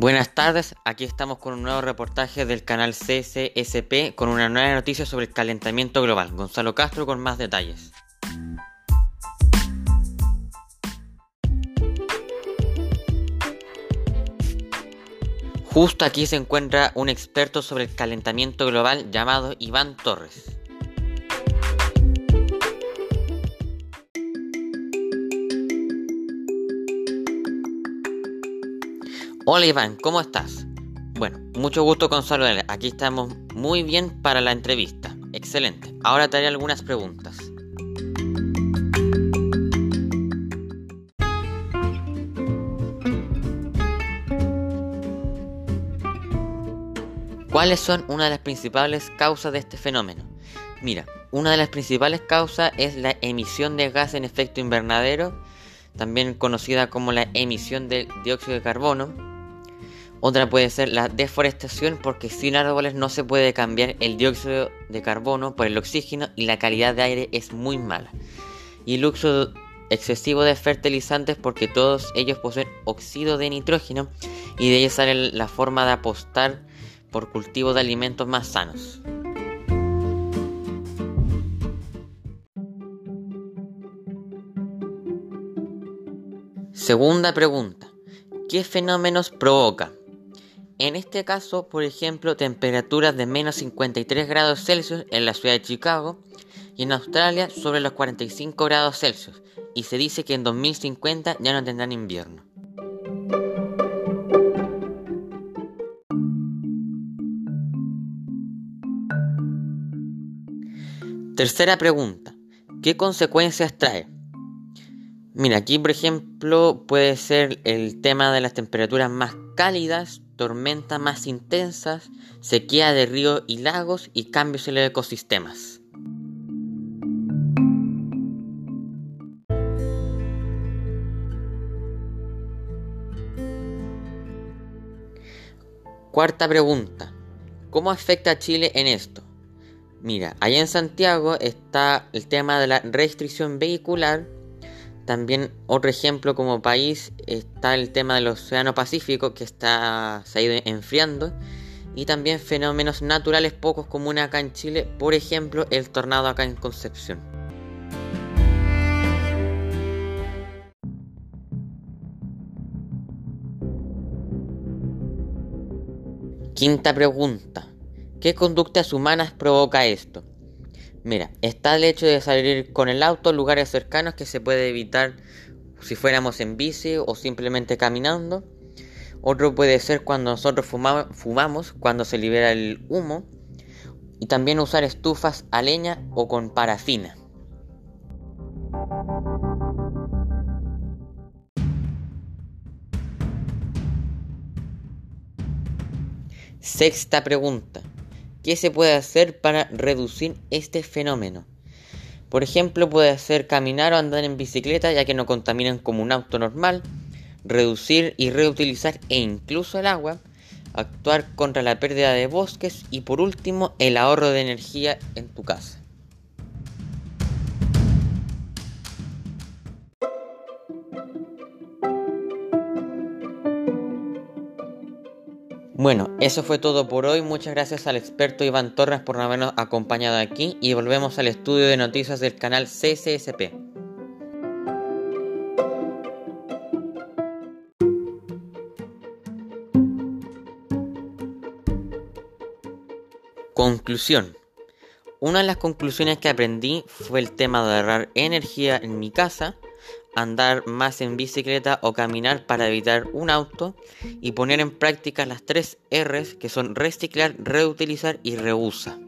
Buenas tardes, aquí estamos con un nuevo reportaje del canal CCSP con una nueva noticia sobre el calentamiento global. Gonzalo Castro con más detalles. Justo aquí se encuentra un experto sobre el calentamiento global llamado Iván Torres. Hola Iván, ¿cómo estás? Bueno, mucho gusto con saludarle. Aquí estamos muy bien para la entrevista. Excelente. Ahora te haré algunas preguntas. ¿Cuáles son una de las principales causas de este fenómeno? Mira, una de las principales causas es la emisión de gas en efecto invernadero, también conocida como la emisión de dióxido de carbono, otra puede ser la deforestación porque sin árboles no se puede cambiar el dióxido de carbono por el oxígeno y la calidad de aire es muy mala. Y el uso excesivo de fertilizantes porque todos ellos poseen óxido de nitrógeno y de ahí sale la forma de apostar por cultivo de alimentos más sanos. Segunda pregunta. ¿Qué fenómenos provoca? En este caso, por ejemplo, temperaturas de menos 53 grados Celsius en la ciudad de Chicago y en Australia sobre los 45 grados Celsius, y se dice que en 2050 ya no tendrán invierno. Tercera pregunta. ¿Qué consecuencias trae? Mira, aquí por ejemplo puede ser el tema de las temperaturas más cálidas tormentas más intensas, sequía de ríos y lagos y cambios en los ecosistemas. Cuarta pregunta. ¿Cómo afecta a Chile en esto? Mira, allá en Santiago está el tema de la restricción vehicular también otro ejemplo como país está el tema del Océano Pacífico que está, se ha ido enfriando y también fenómenos naturales pocos comunes acá en Chile, por ejemplo el tornado acá en Concepción. Quinta pregunta. ¿Qué conductas humanas provoca esto? Mira, está el hecho de salir con el auto lugares cercanos que se puede evitar si fuéramos en bici o simplemente caminando. Otro puede ser cuando nosotros fumamos, cuando se libera el humo. Y también usar estufas a leña o con parafina. Sexta pregunta. ¿Qué se puede hacer para reducir este fenómeno? Por ejemplo, puede ser caminar o andar en bicicleta ya que no contaminan como un auto normal, reducir y reutilizar e incluso el agua, actuar contra la pérdida de bosques y por último el ahorro de energía en tu casa. Bueno, eso fue todo por hoy. Muchas gracias al experto Iván Torres por habernos acompañado aquí y volvemos al estudio de noticias del canal CCSP. Conclusión. Una de las conclusiones que aprendí fue el tema de ahorrar energía en mi casa andar más en bicicleta o caminar para evitar un auto y poner en práctica las tres R's que son reciclar, reutilizar y reusa.